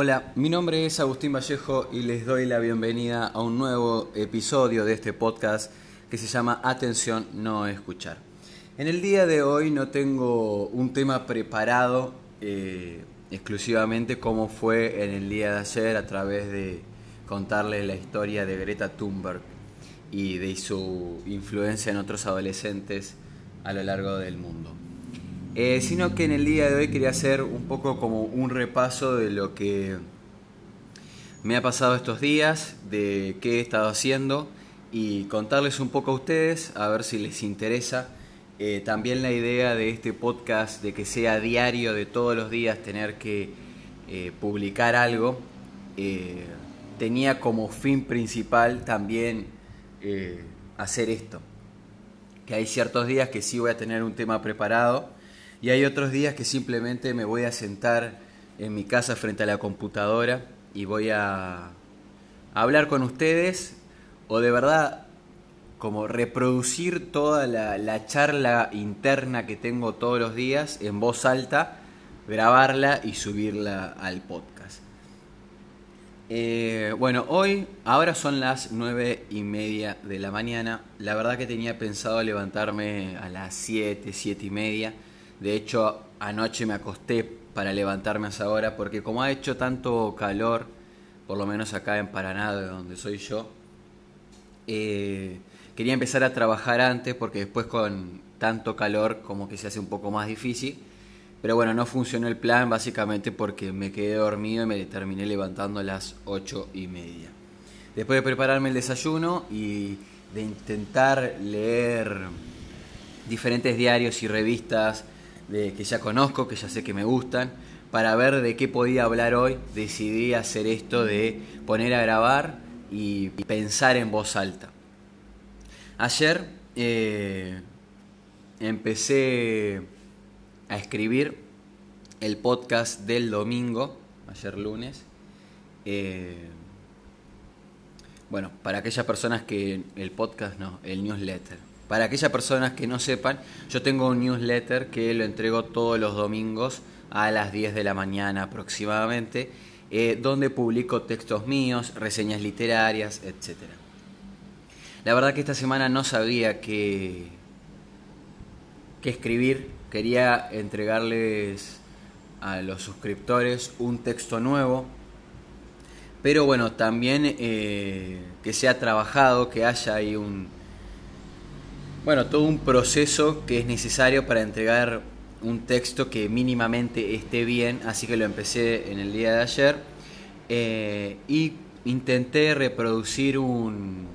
Hola, mi nombre es Agustín Vallejo y les doy la bienvenida a un nuevo episodio de este podcast que se llama Atención, no escuchar. En el día de hoy no tengo un tema preparado eh, exclusivamente como fue en el día de ayer a través de contarles la historia de Greta Thunberg y de su influencia en otros adolescentes a lo largo del mundo. Eh, sino que en el día de hoy quería hacer un poco como un repaso de lo que me ha pasado estos días, de qué he estado haciendo y contarles un poco a ustedes, a ver si les interesa. Eh, también la idea de este podcast de que sea diario, de todos los días tener que eh, publicar algo, tenía como fin principal también hacer esto. Que hay ciertos días que sí voy a tener un tema preparado y hay otros días que simplemente me voy a sentar en mi casa frente a la computadora y voy a, hablar con ustedes o de verdad como reproducir toda la, charla interna que tengo todos los días en voz alta, grabarla y subirla al podcast. Eh, bueno, hoy, ahora son las nueve y media de la mañana. La verdad que tenía pensado levantarme a las siete, siete y media de hecho, anoche me acosté para levantarme a esa hora porque como ha hecho tanto calor, por lo menos acá en Paraná, de donde soy yo, eh, quería empezar a trabajar antes porque después con tanto calor como que se hace un poco más difícil. Pero bueno, no funcionó el plan básicamente porque me quedé dormido y me terminé levantando a las ocho y media. Después de prepararme el desayuno y de intentar leer diferentes diarios y revistas de, que ya conozco, que ya sé que me gustan, para ver de qué podía hablar hoy, decidí hacer esto de poner a grabar y pensar en voz alta. Ayer eh, empecé a escribir el podcast del domingo, ayer lunes. Eh, bueno, para aquellas personas que el podcast no, el newsletter. Para aquellas personas que no sepan, yo tengo un newsletter que lo entrego todos los domingos a las 10 de la mañana aproximadamente, eh, donde publico textos míos, reseñas literarias, etc. La verdad que esta semana no sabía qué, qué escribir, quería entregarles a los suscriptores un texto nuevo, pero bueno, también eh, que sea trabajado, que haya ahí un, bueno, todo un proceso que es necesario para entregar un texto que mínimamente esté bien, así que lo empecé en el día de ayer eh, y intenté reproducir un,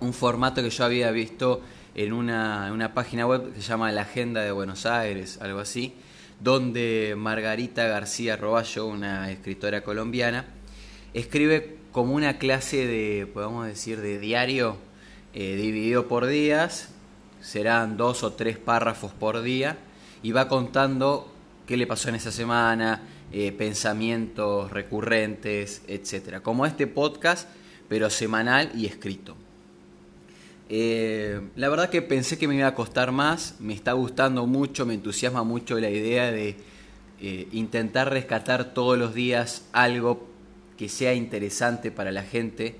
un formato que yo había visto en una, una página web que se llama La Agenda de Buenos Aires, algo así, donde Margarita García Roballo, una escritora colombiana, escribe como una clase de, podemos decir, de diario eh, dividido por días, serán dos o tres párrafos por día, y va contando qué le pasó en esa semana, eh, pensamientos recurrentes, etcétera. Como este podcast, pero semanal y escrito. Eh, la verdad que pensé que me iba a costar más, me está gustando mucho, me entusiasma mucho la idea de intentar rescatar todos los días algo que sea interesante para la gente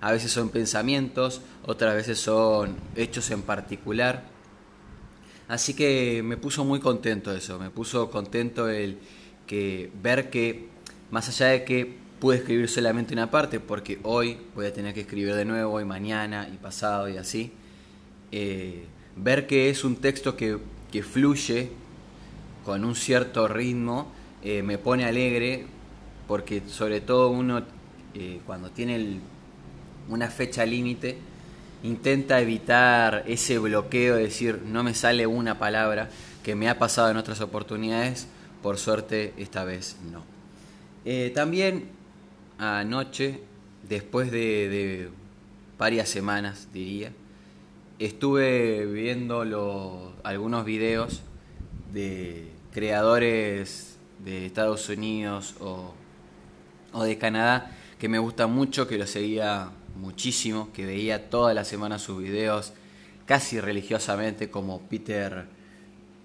a veces son pensamientos, otras veces son hechos en particular. Así que me puso muy contento eso, me puso contento el que ver que más allá de que pude escribir solamente una parte, porque hoy voy a tener que escribir de nuevo, y mañana, y pasado, y así, eh, ver que es un texto que, fluye con un cierto ritmo, eh, me pone alegre, porque sobre todo uno eh, cuando tiene el una fecha límite, intenta evitar ese bloqueo de decir no me sale una palabra que me ha pasado en otras oportunidades, por suerte esta vez no. Eh, también anoche, después de, varias semanas diría, estuve viendo algunos videos de creadores de Estados Unidos o, o de Canadá que me gustan mucho, que lo seguía muchísimo, que veía toda la semana sus videos casi religiosamente, como Peter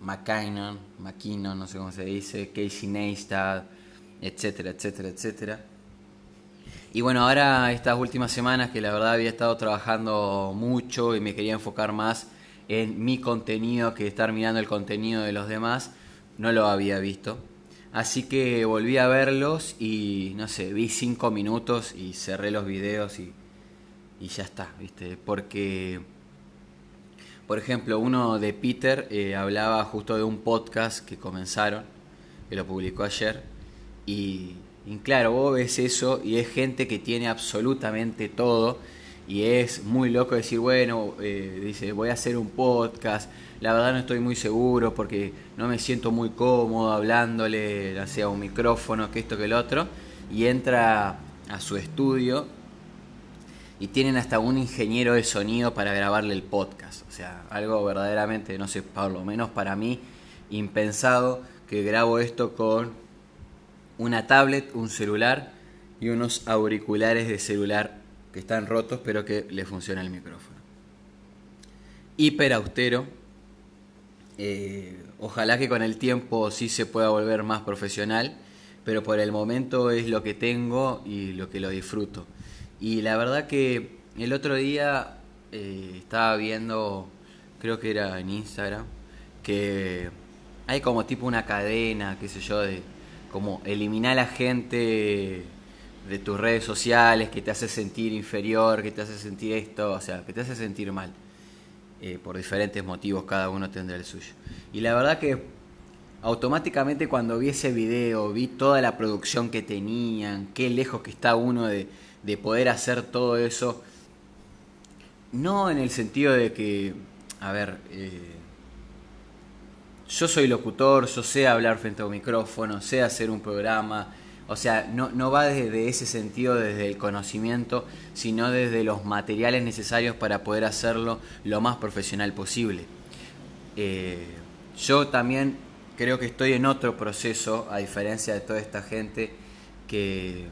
McKinnon, McKinnon, no sé cómo se dice, Casey Neistat, etcétera, etcétera, etcétera. Y bueno, ahora estas últimas semanas que la verdad había estado trabajando mucho y me quería enfocar más en mi contenido que estar mirando el contenido de los demás, no lo había visto. Así que volví a verlos y no sé, vi cinco minutos y cerré los videos y, y ya está, ¿viste? Porque, por ejemplo, uno de Peter eh, hablaba justo de un podcast que comenzaron, que lo publicó ayer, y, claro, vos ves eso y es gente que tiene absolutamente todo y es muy loco decir, bueno, eh, dice, voy a hacer un podcast, la verdad no estoy muy seguro porque no me siento muy cómodo hablándole, sea un micrófono, que esto, que el otro, y entra a su estudio y tienen hasta un ingeniero de sonido para grabarle el podcast, o sea, algo verdaderamente, no sé, por lo menos para mí, impensado que grabo esto con una tablet, un celular y unos auriculares de celular que están rotos pero que le funciona el micrófono. Hiper austero. Eh, ojalá que con el tiempo sí se pueda volver más profesional, pero por el momento es lo que tengo y lo que lo disfruto. Y la verdad que el otro día eh, estaba viendo, creo que era en Instagram, que hay como tipo una cadena, qué sé yo, de como eliminar a la gente de tus redes sociales que te hace sentir inferior, que te hace sentir esto, o sea, que te hace sentir mal. Eh, por diferentes motivos, cada uno tendrá el suyo. Y la verdad que automáticamente cuando vi ese video, vi toda la producción que tenían, qué lejos que está uno de, de poder hacer todo eso. No en el sentido de que, a ver, eh, yo soy locutor, yo sé hablar frente a un micrófono, sé hacer un programa, o sea, no, no va desde ese sentido, desde el conocimiento, sino desde los materiales necesarios para poder hacerlo lo más profesional posible. Eh, yo también creo que estoy en otro proceso, a diferencia de toda esta gente, que,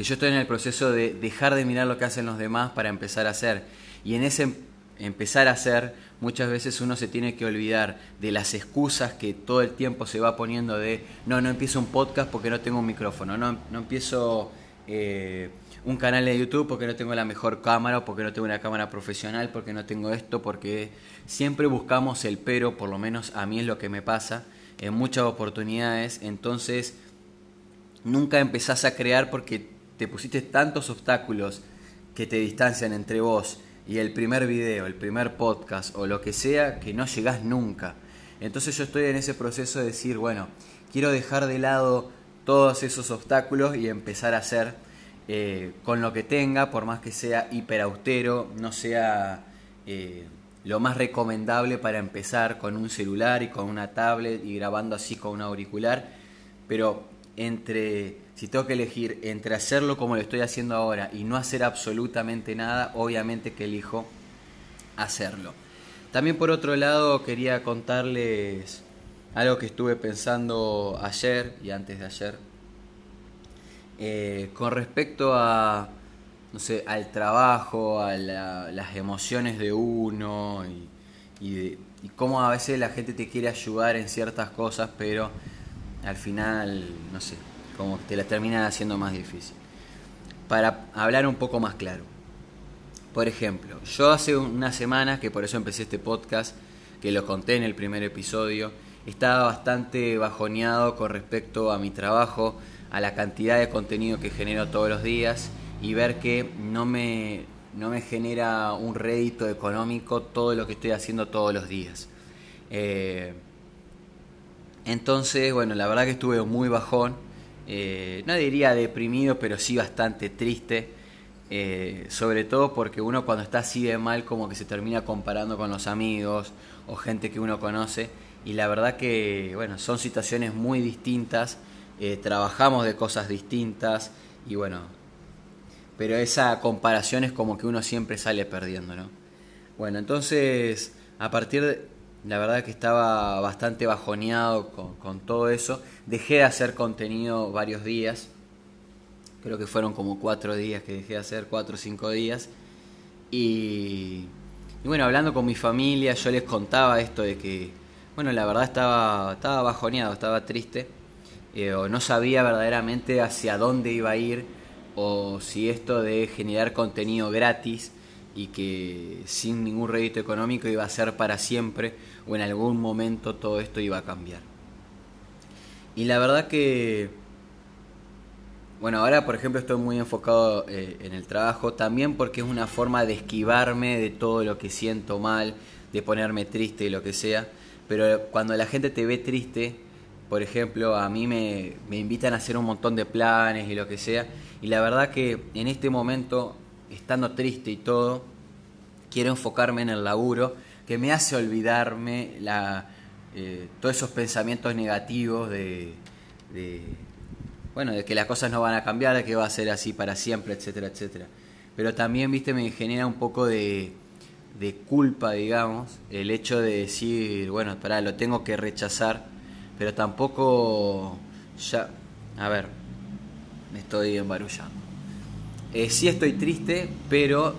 que yo estoy en el proceso de dejar de mirar lo que hacen los demás para empezar a hacer. Y en ese empezar a hacer, muchas veces uno se tiene que olvidar de las excusas que todo el tiempo se va poniendo de, no, no empiezo un podcast porque no tengo un micrófono, no, no empiezo eh, un canal de YouTube porque no tengo la mejor cámara, porque no tengo una cámara profesional, porque no tengo esto, porque siempre buscamos el pero, por lo menos a mí es lo que me pasa en muchas oportunidades, entonces nunca empezás a crear porque te pusiste tantos obstáculos que te distancian entre vos y el primer video, el primer podcast o lo que sea, que no llegás nunca. Entonces yo estoy en ese proceso de decir, bueno, quiero dejar de lado todos esos obstáculos y empezar a hacer eh, con lo que tenga, por más que sea hiper austero, no sea eh, lo más recomendable para empezar con un celular y con una tablet y grabando así con un auricular, pero entre si tengo que elegir entre hacerlo como lo estoy haciendo ahora y no hacer absolutamente nada, obviamente que elijo hacerlo. También por otro lado quería contarles algo que estuve pensando ayer y antes de ayer eh, con respecto a no sé al trabajo a las emociones de uno y, cómo a veces la gente te quiere ayudar en ciertas cosas pero al final no sé como te la terminan haciendo más difícil. Para hablar un poco más claro. Por ejemplo, yo hace una semana, que por eso empecé este podcast, que lo conté en el primer episodio, estaba bastante bajoneado con respecto a mi trabajo, a la cantidad de contenido que genero todos los días y ver que no me, no me genera un rédito económico todo lo que estoy haciendo todos los días. Eh, entonces, bueno, la verdad que estuve muy bajón. Eh, no diría deprimido, pero sí bastante triste. Eh, sobre todo porque uno cuando está así de mal como que se termina comparando con los amigos o gente que uno conoce. Y la verdad que bueno son situaciones muy distintas. Eh, trabajamos de cosas distintas y bueno pero esa comparación es como que uno siempre sale perdiendo no bueno entonces a partir de, la verdad que estaba bastante bajoneado con, todo eso. Dejé de hacer contenido varios días. Creo que fueron como cuatro días que dejé de hacer, cuatro o cinco días. Y, y, bueno, hablando con mi familia, yo les contaba esto de que, bueno, la verdad estaba, estaba bajoneado, estaba triste. eh, o no sabía verdaderamente hacia dónde iba a ir o si esto de generar contenido gratis y que sin ningún rédito económico iba a ser para siempre o en algún momento todo esto iba a cambiar. Y la verdad que, bueno, ahora por ejemplo estoy muy enfocado eh, en el trabajo también porque es una forma de esquivarme de todo lo que siento mal, de ponerme triste y lo que sea. Pero cuando la gente te ve triste, por ejemplo, a mí me, me invitan a hacer un montón de planes y lo que sea. Y la verdad que en este momento, estando triste y todo, quiero enfocarme en el laburo, que me hace olvidarme la, eh, todos esos pensamientos negativos de, bueno, de que las cosas no van a cambiar, de que va a ser así para siempre, etcétera, etcétera. Pero también, viste, me genera un poco de, de culpa, digamos, el hecho de decir, bueno, para lo tengo que rechazar, pero tampoco ya, a ver, me estoy embarullando. Eh, sí estoy triste, pero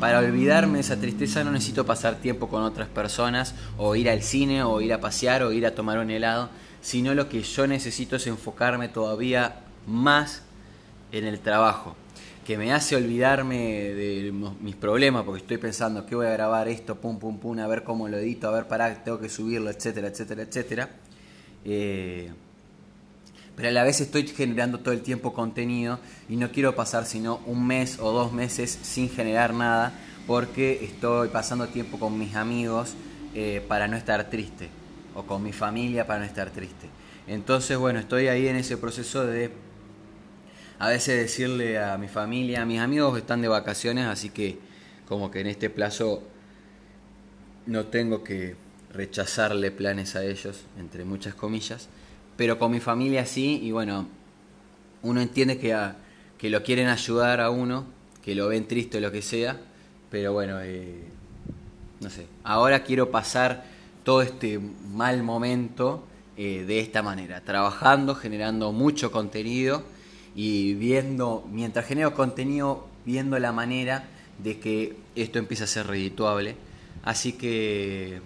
para olvidarme de esa tristeza no necesito pasar tiempo con otras personas, o ir al cine, o ir a pasear, o ir a tomar un helado, sino lo que yo necesito es enfocarme todavía más en el trabajo que me hace olvidarme de mis problemas, porque estoy pensando que voy a grabar esto, pum, pum, pum, a ver cómo lo edito, a ver, para tengo que subirlo, etcétera, etcétera, etcétera. Eh, pero a la vez estoy generando todo el tiempo contenido y no quiero pasar sino un mes o dos meses sin generar nada porque estoy pasando tiempo con mis amigos eh, para no estar triste o con mi familia para no estar triste. Entonces, bueno, estoy ahí en ese proceso de a veces decirle a mi familia, a mis amigos están de vacaciones, así que como que en este plazo no tengo que rechazarle planes a ellos, entre muchas comillas, pero con mi familia sí, y bueno, uno entiende que, que lo quieren ayudar a uno, que lo ven triste o lo que sea, pero bueno, eh, no sé, ahora quiero pasar todo este mal momento eh, de esta manera, trabajando, generando mucho contenido, y viendo, mientras genero contenido, viendo la manera de que esto empiece a ser redituable. Así que,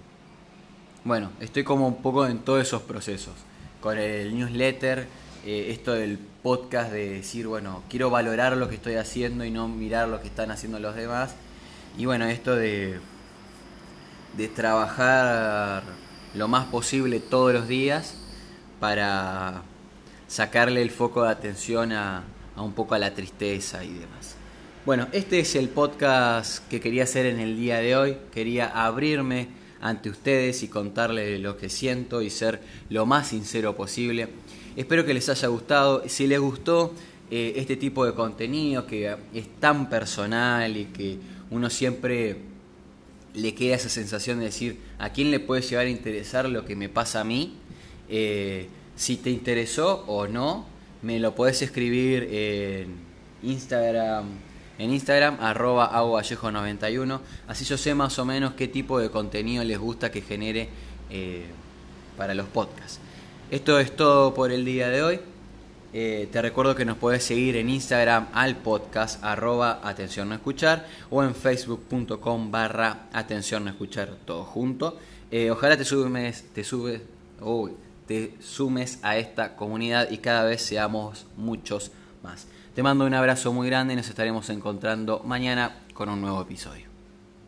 bueno, estoy como un poco en todos esos procesos. Con el newsletter, eh, esto del podcast de decir, bueno, quiero valorar lo que estoy haciendo y no mirar lo que están haciendo los demás. Y bueno, esto de, de trabajar lo más posible todos los días para sacarle el foco de atención a, un poco a la tristeza y demás. Bueno, este es el podcast que quería hacer en el día de hoy. Quería abrirme ante ustedes y contarles lo que siento y ser lo más sincero posible. Espero que les haya gustado. Si les gustó eh, este tipo de contenido que es tan personal y que uno siempre le queda esa sensación de decir a quién le puede llegar a interesar lo que me pasa a mí, eh, si te interesó o no, me lo puedes escribir en Instagram, en Instagram, arroba 91 Así yo sé más o menos qué tipo de contenido les gusta que genere eh, para los podcasts. Esto es todo por el día de hoy. Eh, te recuerdo que nos puedes seguir en Instagram al podcast arroba atención no escuchar o en facebook.com barra atención no escuchar todo junto. Eh, ojalá te subes, te subes, te sumes a esta comunidad y cada vez seamos muchos más. Te mando un abrazo muy grande y nos estaremos encontrando mañana con un nuevo episodio.